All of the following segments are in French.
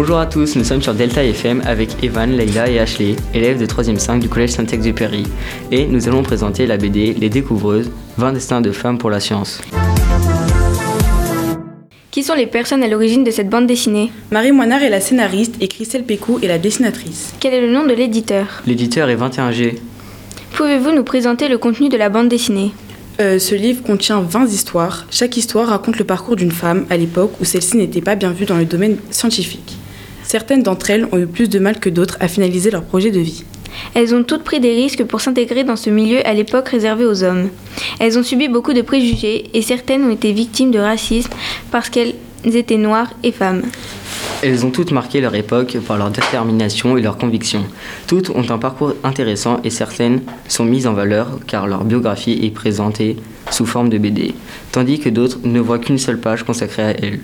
Bonjour à tous, nous sommes sur Delta FM avec Evan, Leila et Ashley, élèves de 3e 5 du collège Saint-Exupéry. Et nous allons présenter la BD Les Découvreuses, 20 destins de femmes pour la science. Qui sont les personnes à l'origine de cette bande dessinée? Marie Moinard est la scénariste et Christelle Pécou est la dessinatrice. Quel est le nom de l'éditeur? L'éditeur est 21G. Pouvez-vous nous présenter le contenu de la bande dessinée? Euh, ce livre contient 20 histoires. Chaque histoire raconte le parcours d'une femme à l'époque où celle-ci n'était pas bien vue dans le domaine scientifique. Certaines d'entre elles ont eu plus de mal que d'autres à finaliser leur projet de vie. Elles ont toutes pris des risques pour s'intégrer dans ce milieu à l'époque réservé aux hommes. Elles ont subi beaucoup de préjugés et certaines ont été victimes de racisme parce qu'elles étaient noires et femmes. Elles ont toutes marqué leur époque par leur détermination et leurs convictions. Toutes ont un parcours intéressant et certaines sont mises en valeur car leur biographie est présentée sous forme de BD, tandis que d'autres ne voient qu'une seule page consacrée à elles.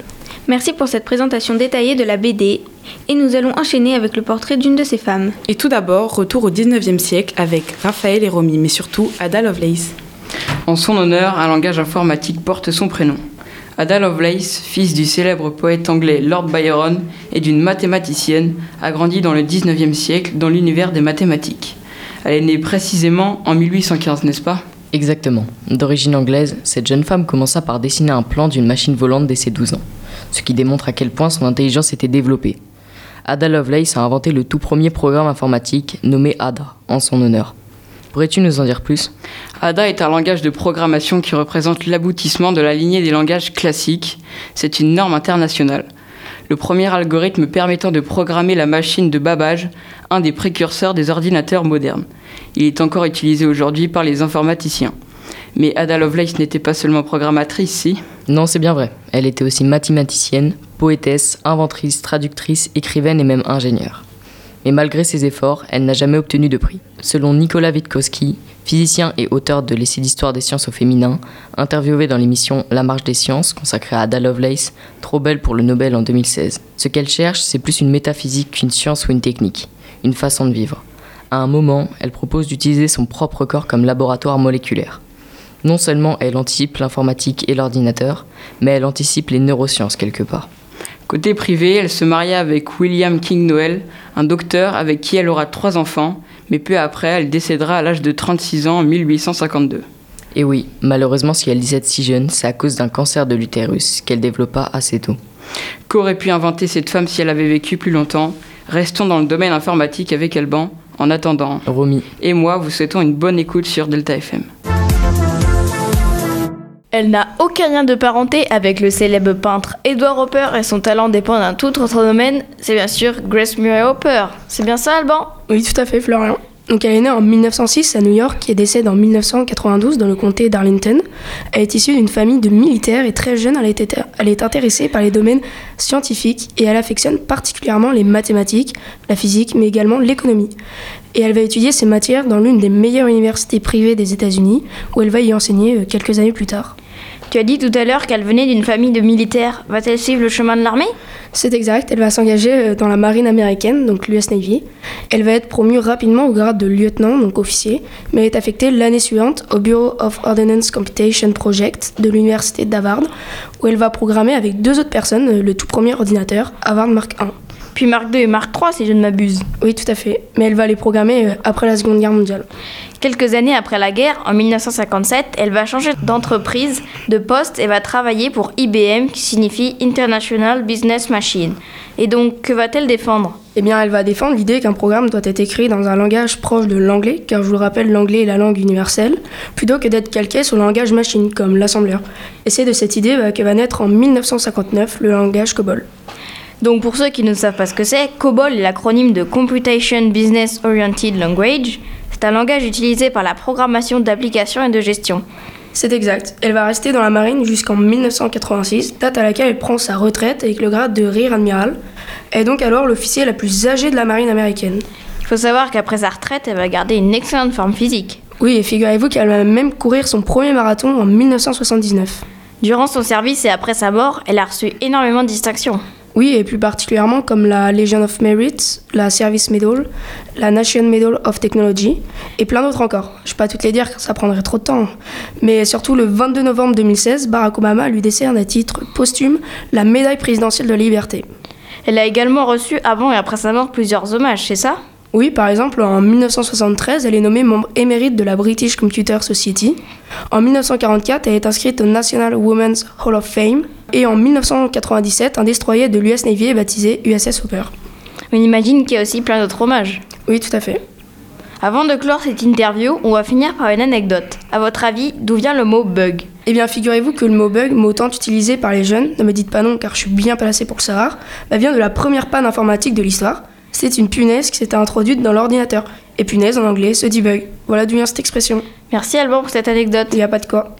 Merci pour cette présentation détaillée de la BD et nous allons enchaîner avec le portrait d'une de ces femmes. Et tout d'abord, retour au 19e siècle avec Raphaël et Romy, mais surtout Ada Lovelace. En son honneur, un langage informatique porte son prénom. Ada Lovelace, fils du célèbre poète anglais Lord Byron et d'une mathématicienne, a grandi dans le 19e siècle dans l'univers des mathématiques. Elle est née précisément en 1815, n'est-ce pas? Exactement. D'origine anglaise, cette jeune femme commença par dessiner un plan d'une machine volante dès ses 12 ans, ce qui démontre à quel point son intelligence était développée. Ada Lovelace a inventé le tout premier programme informatique nommé Ada, en son honneur. Pourrais-tu nous en dire plus? Ada est un langage de programmation qui représente l'aboutissement de la lignée des langages classiques. C'est une norme internationale. Le premier algorithme permettant de programmer la machine de Babbage, un des précurseurs des ordinateurs modernes. Il est encore utilisé aujourd'hui par les informaticiens. Mais Ada Lovelace n'était pas seulement programmatrice, si? Non, c'est bien vrai. Elle était aussi mathématicienne, poétesse, inventrice, traductrice, écrivaine et même ingénieure. Mais malgré ses efforts, elle n'a jamais obtenu de prix. Selon Nicolas Witkowski, physicien et auteur de l'essai d'histoire des sciences au féminin, interviewé dans l'émission La marche des sciences consacrée à Ada Lovelace, trop belle pour le Nobel en 2016. Ce qu'elle cherche, c'est plus une métaphysique qu'une science ou une technique, une façon de vivre. À un moment, elle propose d'utiliser son propre corps comme laboratoire moléculaire. Non seulement elle anticipe l'informatique et l'ordinateur, mais elle anticipe les neurosciences quelque part. Côté privé, elle se maria avec William King Noel, un docteur avec qui elle aura trois enfants, mais peu après, elle décédera à l'âge de 36 ans en 1852. Et oui, malheureusement, si elle décède si jeune, c'est à cause d'un cancer de l'utérus qu'elle développa assez tôt. Qu'aurait pu inventer cette femme si elle avait vécu plus longtemps? Restons dans le domaine informatique avec Alban. En attendant, Romy, et moi vous souhaitons une bonne écoute sur Delta FM. Elle n'a aucun lien de parenté avec le célèbre peintre Edward Hopper et son talent dépend d'un tout autre domaine, c'est bien sûr Grace Murray Hopper. C'est bien ça, Alban? Oui, tout à fait, Florian. Donc elle est née en 1906 à New York et décède en 1992 dans le comté d'Arlington. Elle est issue d'une famille de militaires et très jeune, elle est, intéressée par les domaines scientifiques et elle affectionne particulièrement les mathématiques, la physique, mais également l'économie. Et elle va étudier ces matières dans l'une des meilleures universités privées des États-Unis, où elle va y enseigner euh, quelques années plus tard. Tu as dit tout à l'heure qu'elle venait d'une famille de militaires. Va-t-elle suivre le chemin de l'armée? C'est exact, elle va s'engager euh, dans la marine américaine, donc l'US Navy. Elle va être promue rapidement au grade de lieutenant, donc officier, mais est affectée l'année suivante au Bureau of Ordnance Computation Project de l'université d'Harvard, où elle va programmer avec deux autres personnes euh, le tout premier ordinateur, Harvard Mark I. Puis Mark II et Mark III, si je ne m'abuse. Oui, tout à fait, mais elle va les programmer euh, après la Seconde Guerre mondiale. Quelques années après la guerre, en 1957, elle va changer d'entreprise, de poste et va travailler pour IBM, qui signifie International Business Machine. Et donc, que va-t-elle défendre? Eh bien, elle va défendre l'idée qu'un programme doit être écrit dans un langage proche de l'anglais, car je vous le rappelle, l'anglais est la langue universelle, plutôt que d'être calqué sur le langage machine, comme l'assembleur. Et c'est de cette idée bah, que va naître en 1959 le langage COBOL. Donc pour ceux qui ne savent pas ce que c'est, COBOL est l'acronyme de Computation Business Oriented Language. C'est un langage utilisé par la programmation d'applications et de gestion. C'est exact. Elle va rester dans la marine jusqu'en 1986, date à laquelle elle prend sa retraite avec le grade de Rear Admiral. Elle est donc alors l'officier la plus âgée de la marine américaine. Il faut savoir qu'après sa retraite, elle va garder une excellente forme physique. Oui, et figurez-vous qu'elle va même courir son premier marathon en 1979. Durant son service et après sa mort, elle a reçu énormément de distinctions. Oui, et plus particulièrement comme la Legion of Merit, la Service Medal, la Nation Medal of Technology et plein d'autres encore. Je ne vais pas toutes les dire car ça prendrait trop de temps. Mais surtout le 22 novembre 2016, Barack Obama lui décerne à titre posthume la médaille présidentielle de la liberté. Elle a également reçu avant et après sa mort plusieurs hommages, c'est ça? Oui, par exemple, en 1973, elle est nommée membre émérite de la British Computer Society. En 1944, elle est inscrite au National Women's Hall of Fame. Et en 1997, un destroyer de l'US Navy est baptisé USS Hooper. On imagine qu'il y a aussi plein d'autres hommages. Oui, tout à fait. Avant de clore cette interview, on va finir par une anecdote. À votre avis, d'où vient le mot bug? Eh bien, figurez-vous que le mot bug, mot tant utilisé par les jeunes, ne me dites pas non car je suis bien placé pour le savoir, bah, vient de la première panne informatique de l'histoire. C'est une punaise qui s'était introduite dans l'ordinateur. Et punaise en anglais se dit bug. Voilà d'où vient cette expression. Merci Alban pour cette anecdote. Il n'y a pas de quoi.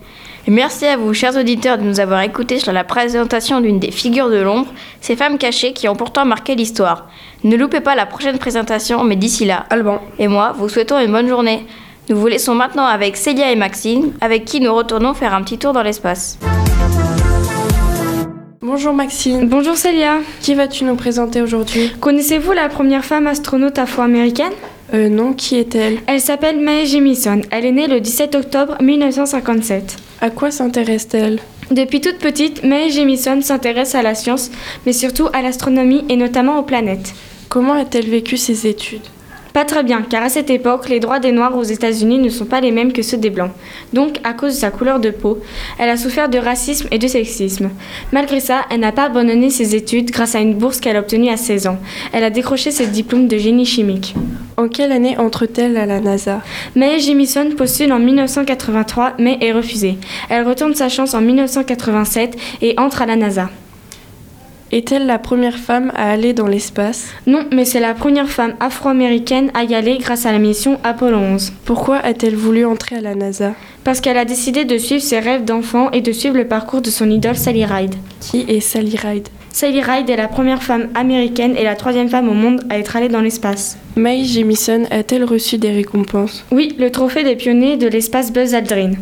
Et merci à vous, chers auditeurs, de nous avoir écoutés sur la présentation d'une des figures de l'ombre, ces femmes cachées qui ont pourtant marqué l'histoire. Ne loupez pas la prochaine présentation, mais d'ici là, Alban. et moi, vous souhaitons une bonne journée. Nous vous laissons maintenant avec Célia et Maxine, avec qui nous retournons faire un petit tour dans l'espace. Bonjour Maxine. Bonjour Célia. Qui vas-tu nous présenter aujourd'hui? Connaissez-vous la première femme astronaute afro-américaine? Euh non, qui est-elle? Elle s'appelle Mae Jemison. Elle est née le 17 octobre 1957. À quoi s'intéresse-t-elle? Depuis toute petite, Mae Jemison s'intéresse à la science, mais surtout à l'astronomie et notamment aux planètes. Comment a-t-elle vécu ses études? Pas très bien, car à cette époque, les droits des Noirs aux États-Unis ne sont pas les mêmes que ceux des Blancs. Donc, à cause de sa couleur de peau, elle a souffert de racisme et de sexisme. Malgré ça, elle n'a pas abandonné ses études grâce à une bourse qu'elle a obtenue à 16 ans. Elle a décroché ses diplômes de génie chimique. En quelle année entre-t-elle à la NASA? Mae Jemison postule en 1983, mais est refusée. Elle retourne sa chance en 1987 et entre à la NASA. Est-elle la première femme à aller dans l'espace? Non, mais c'est la première femme afro-américaine à y aller grâce à la mission Apollo 11. Pourquoi a-t-elle voulu entrer à la NASA? Parce qu'elle a décidé de suivre ses rêves d'enfant et de suivre le parcours de son idole Sally Ride. Qui est Sally Ride? Sally Ride est la première femme américaine et la troisième femme au monde à être allée dans l'espace. Mae Jemison a-t-elle reçu des récompenses? Oui, le trophée des pionniers de l'espace Buzz Aldrin.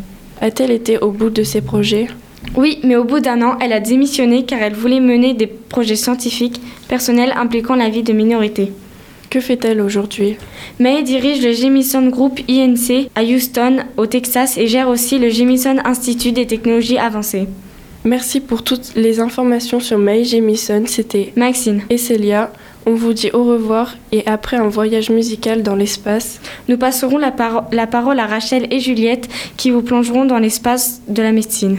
A-t-elle été au bout de ses projets? Oui, mais au bout d'un an, elle a démissionné car elle voulait mener des projets scientifiques personnels impliquant la vie de minorités. Que fait-elle aujourd'hui? May dirige le Jemison Group INC à Houston, au Texas, et gère aussi le Jemison Institute des technologies avancées. Merci pour toutes les informations sur Mae Jemison. C'était Maxine, et Célia. On vous dit au revoir et après un voyage musical dans l'espace, nous passerons la, paro- la parole à Rachel et Juliette qui vous plongeront dans l'espace de la médecine.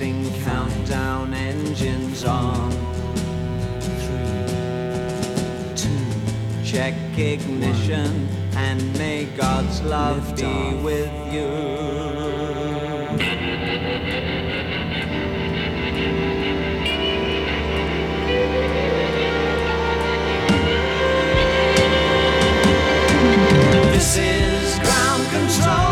commencing countdown engines on. Three, two, check ignition and may God's love be with you. This is ground control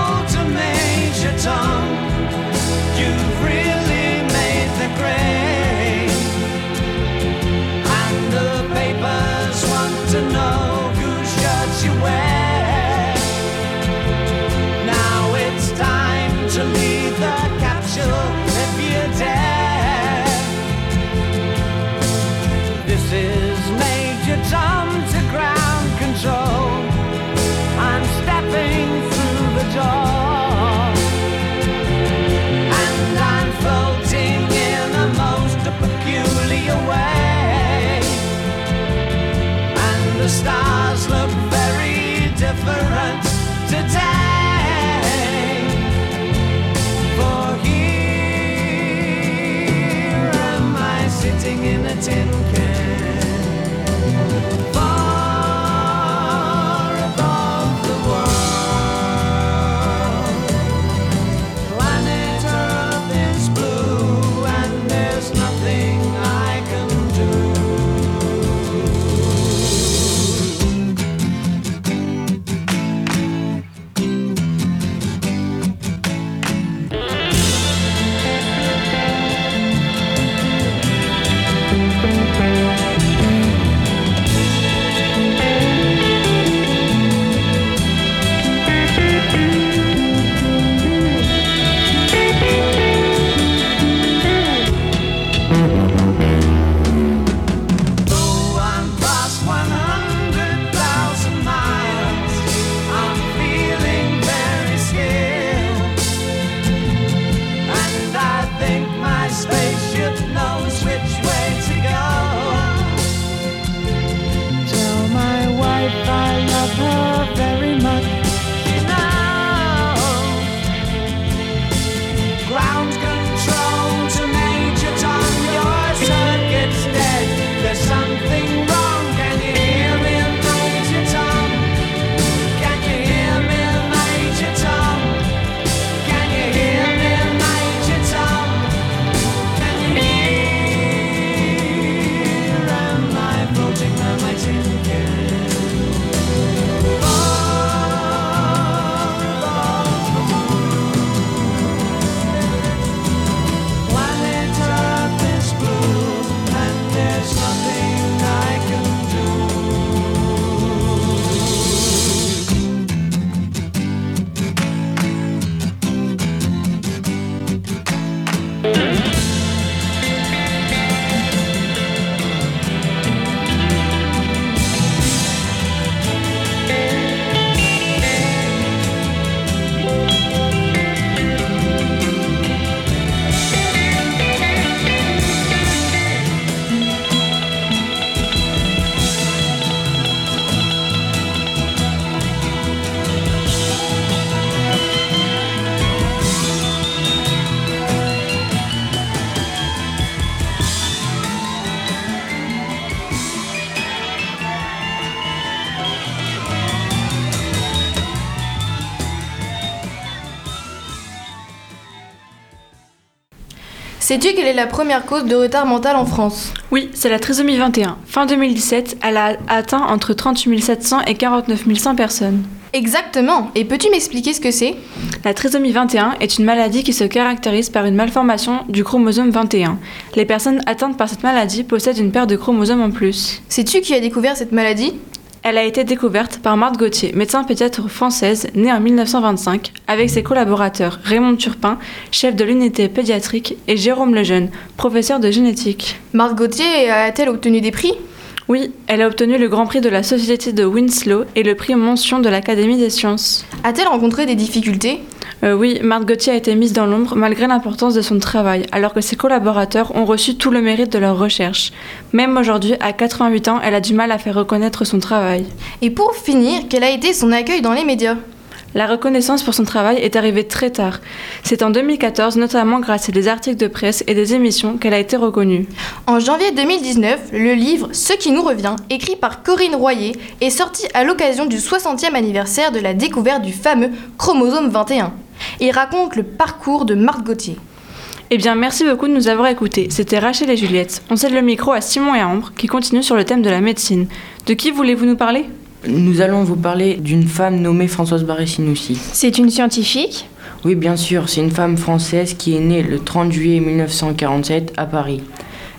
Sais-tu quelle est la première cause de retard mental en France Oui, c'est la trisomie 21. Fin 2017, elle a atteint entre 38 700 et 49 100 personnes. Exactement. Et peux-tu m'expliquer ce que c'est La trisomie 21 est une maladie qui se caractérise par une malformation du chromosome 21. Les personnes atteintes par cette maladie possèdent une paire de chromosomes en plus. Sais-tu qui a découvert cette maladie Elle a été découverte par Marthe Gauthier, médecin pédiatre française née en 1925, avec ses collaborateurs Raymond Turpin, chef de l'unité pédiatrique, et Jérôme Lejeune, professeur de génétique. Marthe Gauthier a-t-elle obtenu des prix? Oui, elle a obtenu le Grand Prix de la Société de Winslow et le prix mention de l'Académie des sciences. A-t-elle rencontré des difficultés? Euh, oui, Marthe Gauthier a été mise dans l'ombre malgré l'importance de son travail, alors que ses collaborateurs ont reçu tout le mérite de leur recherche. Même aujourd'hui, à 88 ans, elle a du mal à faire reconnaître son travail. Et pour finir, quel a été son accueil dans les médias? La reconnaissance pour son travail est arrivée très tard. C'est en 2014, notamment grâce à des articles de presse et des émissions, qu'elle a été reconnue. En janvier 2019, le livre Ce qui nous revient, écrit par Corinne Royer, est sorti à l'occasion du 60e anniversaire de la découverte du fameux chromosome 21. Il raconte le parcours de Marthe Gauthier. Eh bien, merci beaucoup de nous avoir écoutés. C'était Rachel et Juliette. On cède le micro à Simon et à Ambre, qui continuent sur le thème de la médecine. De qui voulez-vous nous parler? Nous allons vous parler d'une femme nommée Françoise Barré-Sinoussi. C'est une scientifique? Oui, bien sûr, c'est une femme française qui est née le 30 juillet 1947 à Paris.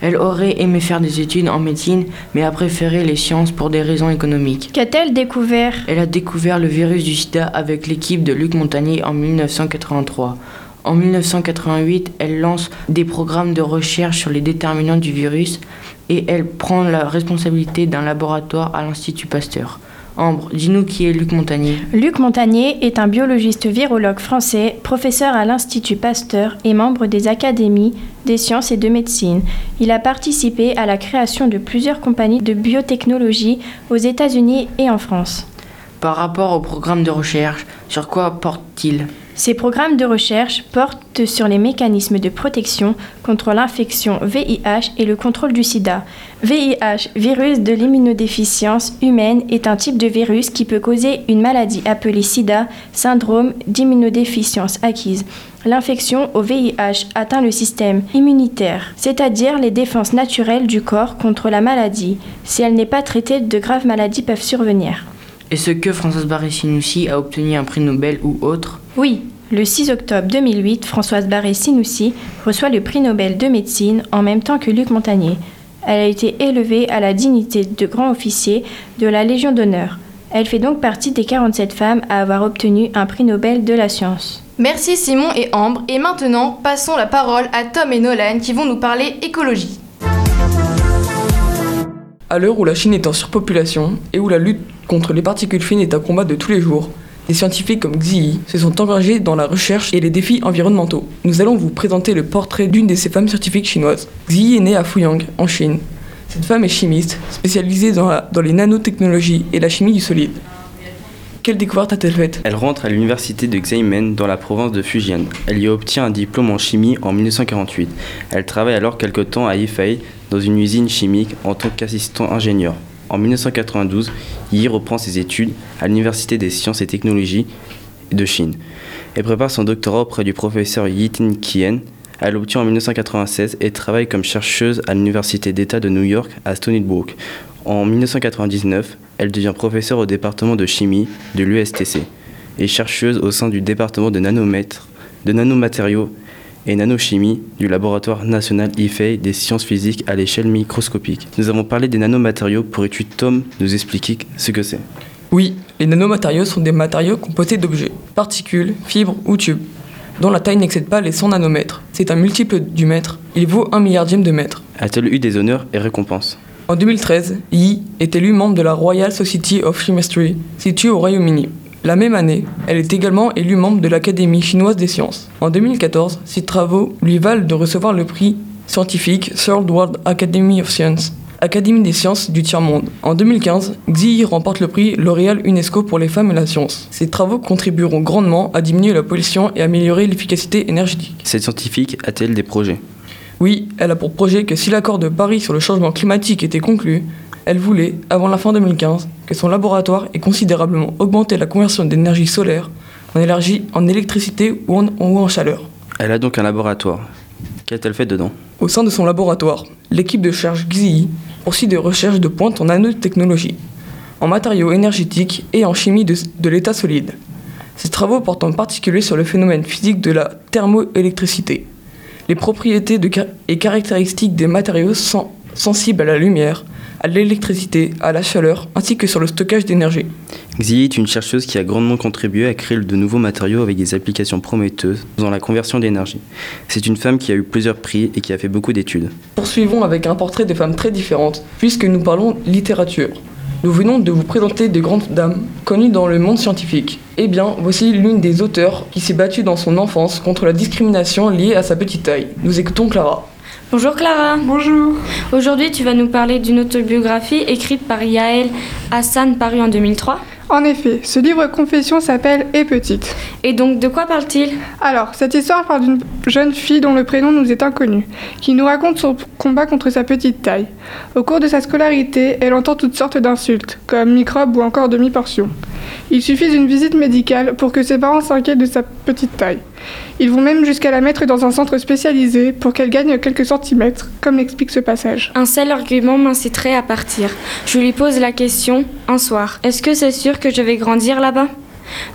Elle aurait aimé faire des études en médecine, mais a préféré les sciences pour des raisons économiques. Qu'a-t-elle découvert? Elle a découvert le virus du sida avec l'équipe de Luc Montagnier en 1983. En 1988, elle lance des programmes de recherche sur les déterminants du virus et elle prend la responsabilité d'un laboratoire à l'Institut Pasteur. Ambre, dis-nous qui est Luc Montagnier. Luc Montagnier est un biologiste virologue français, professeur à l'Institut Pasteur et membre des académies des sciences et de médecine. Il a participé à la création de plusieurs compagnies de biotechnologie aux États-Unis et en France. Par rapport au programme de recherche, sur quoi porte-t-il? Ces programmes de recherche portent sur les mécanismes de protection contre l'infection VIH et le contrôle du sida. VIH, virus de l'immunodéficience humaine, est un type de virus qui peut causer une maladie appelée sida, syndrome d'immunodéficience acquise. L'infection au VIH atteint le système immunitaire, c'est-à-dire les défenses naturelles du corps contre la maladie. Si elle n'est pas traitée, de graves maladies peuvent survenir. Est-ce que Françoise Barré-Sinoussi a obtenu un prix Nobel ou autre Oui, le 6 octobre 2008, Françoise Barré-Sinoussi reçoit le prix Nobel de médecine en même temps que Luc Montagnier. Elle a été élevée à la dignité de grand officier de la Légion d'honneur. Elle fait donc partie des 47 femmes à avoir obtenu un prix Nobel de la science. Merci Simon et Ambre. Et maintenant, passons la parole à Tom et Nolan qui vont nous parler écologie. À l'heure où la Chine est en surpopulation et où la lutte contre les particules fines est un combat de tous les jours, des scientifiques comme Xi se sont engagés dans la recherche et les défis environnementaux. Nous allons vous présenter le portrait d'une de ces femmes scientifiques chinoises. Xi est née à Fuyang, en Chine. Cette femme est chimiste, spécialisée dans les nanotechnologies et la chimie du solide. Quelle découverte a-t-elle faite? Elle rentre à l'université de Xiamen dans la province de Fujian. Elle y obtient un diplôme en chimie en 1948. Elle travaille alors quelque temps à Yifei dans une usine chimique en tant qu'assistant ingénieur. En 1992, Yi reprend ses études à l'université des sciences et technologies de Chine et prépare son doctorat auprès du professeur Yitin Kien. Elle l'obtient en 1996 et travaille comme chercheuse à l'université d'État de New York à Stony Brook. En 1999, elle devient professeure au département de chimie de l'USTC et chercheuse au sein du département de nanomètres, de nanomatériaux et nanochimie du laboratoire national IFEI des sciences physiques à l'échelle microscopique. Nous avons parlé des nanomatériaux pour étude Tom nous expliquer ce que c'est? Oui, les nanomatériaux sont des matériaux composés d'objets, particules, fibres ou tubes, dont la taille n'excède pas les 100 nanomètres. C'est un multiple du mètre, il vaut un milliardième de mètre. A-t-elle eu des honneurs et récompenses? En 2013, Yi est élue membre de la Royal Society of Chemistry, située au Royaume-Uni. La même année, elle est également élue membre de l'Académie chinoise des sciences. En 2014, ses travaux lui valent de recevoir le prix scientifique Third World Academy of Science, Académie des sciences du tiers-monde. En 2015, Xi Yi remporte le prix L'Oréal UNESCO pour les femmes et la science. Ses travaux contribueront grandement à diminuer la pollution et améliorer l'efficacité énergétique. Cette scientifique a-t-elle des projets? Oui, elle a pour projet que si l'accord de Paris sur le changement climatique était conclu, elle voulait, avant la fin 2015, que son laboratoire ait considérablement augmenté la conversion d'énergie solaire en, énergie, en électricité ou en, ou en chaleur. Elle a donc un laboratoire. Qu'a-t-elle fait dedans? Au sein de son laboratoire, l'équipe de recherche XII poursuit des recherches de pointe en nanotechnologie, en matériaux énergétiques et en chimie de, de l'état solide. Ces travaux portent en particulier sur le phénomène physique de la thermoélectricité, les propriétés de et caractéristiques des matériaux sen- sensibles à la lumière, à l'électricité, à la chaleur, ainsi que sur le stockage d'énergie. Xi est une chercheuse qui a grandement contribué à créer de nouveaux matériaux avec des applications prometteuses dans la conversion d'énergie. C'est une femme qui a eu plusieurs prix et qui a fait beaucoup d'études. Poursuivons avec un portrait de femmes très différentes, puisque nous parlons littérature. Nous venons de vous présenter des grandes dames connues dans le monde scientifique. Eh bien, voici l'une des auteurs qui s'est battue dans son enfance contre la discrimination liée à sa petite taille. Nous écoutons Clara. Bonjour Clara. Bonjour. Aujourd'hui, tu vas nous parler d'une autobiographie écrite par Yael Hassan parue en 2003. En effet, ce livre confession s'appelle Et petite. Et donc, de quoi parle-t-il? Alors, cette histoire parle d'une jeune fille dont le prénom nous est inconnu, qui nous raconte son combat contre sa petite taille. Au cours de sa scolarité, elle entend toutes sortes d'insultes, comme microbes ou encore demi-portions. Il suffit d'une visite médicale pour que ses parents s'inquiètent de sa petite taille. Ils vont même jusqu'à la mettre dans un centre spécialisé pour qu'elle gagne quelques centimètres, comme l'explique ce passage. Un seul argument m'inciterait à partir. Je lui pose la question un soir. Est-ce que c'est sûr que je vais grandir là-bas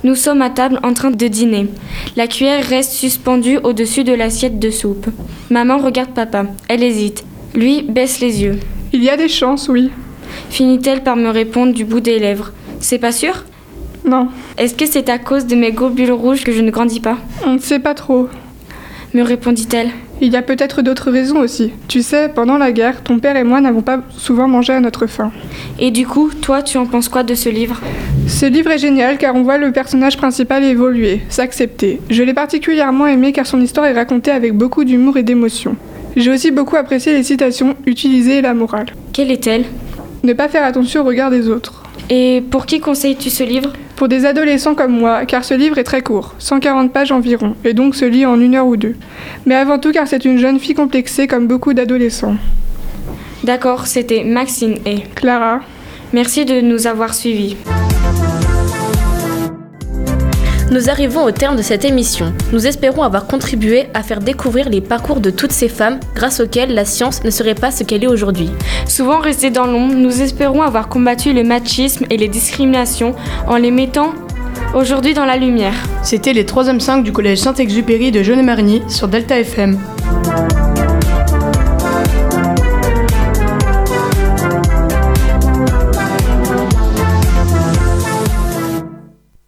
Nous sommes à table en train de dîner. La cuillère reste suspendue au-dessus de l'assiette de soupe. Maman regarde papa. Elle hésite. Lui baisse les yeux. Il y a des chances, oui. Finit-elle par me répondre du bout des lèvres. C'est pas sûr? Non. Est-ce que c'est à cause de mes globules rouges que je ne grandis pas? On ne sait pas trop. Me répondit-elle. Il y a peut-être d'autres raisons aussi. Tu sais, pendant la guerre, ton père et moi n'avons pas souvent mangé à notre faim. Et du coup, toi, tu en penses quoi de ce livre? Ce livre est génial car on voit le personnage principal évoluer, s'accepter. Je l'ai particulièrement aimé car son histoire est racontée avec beaucoup d'humour et d'émotion. J'ai aussi beaucoup apprécié les citations utilisées et la morale. Quelle est-elle? Ne pas faire attention au regard des autres. Et pour qui conseilles-tu ce livre? Pour des adolescents comme moi, car ce livre est très court, 140 pages environ, et donc se lit en une heure ou deux. Mais avant tout car c'est une jeune fille complexée comme beaucoup d'adolescents. D'accord, c'était Maxine et Clara. Merci de nous avoir suivis. Nous arrivons au terme de cette émission. Nous espérons avoir contribué à faire découvrir les parcours de toutes ces femmes grâce auxquelles la science ne serait pas ce qu'elle est aujourd'hui. Souvent restées dans l'ombre, nous espérons avoir combattu le machisme et les discriminations en les mettant aujourd'hui dans la lumière. C'était les 3e 5 du collège Saint-Exupéry de Jeunet-Marigny sur Delta FM.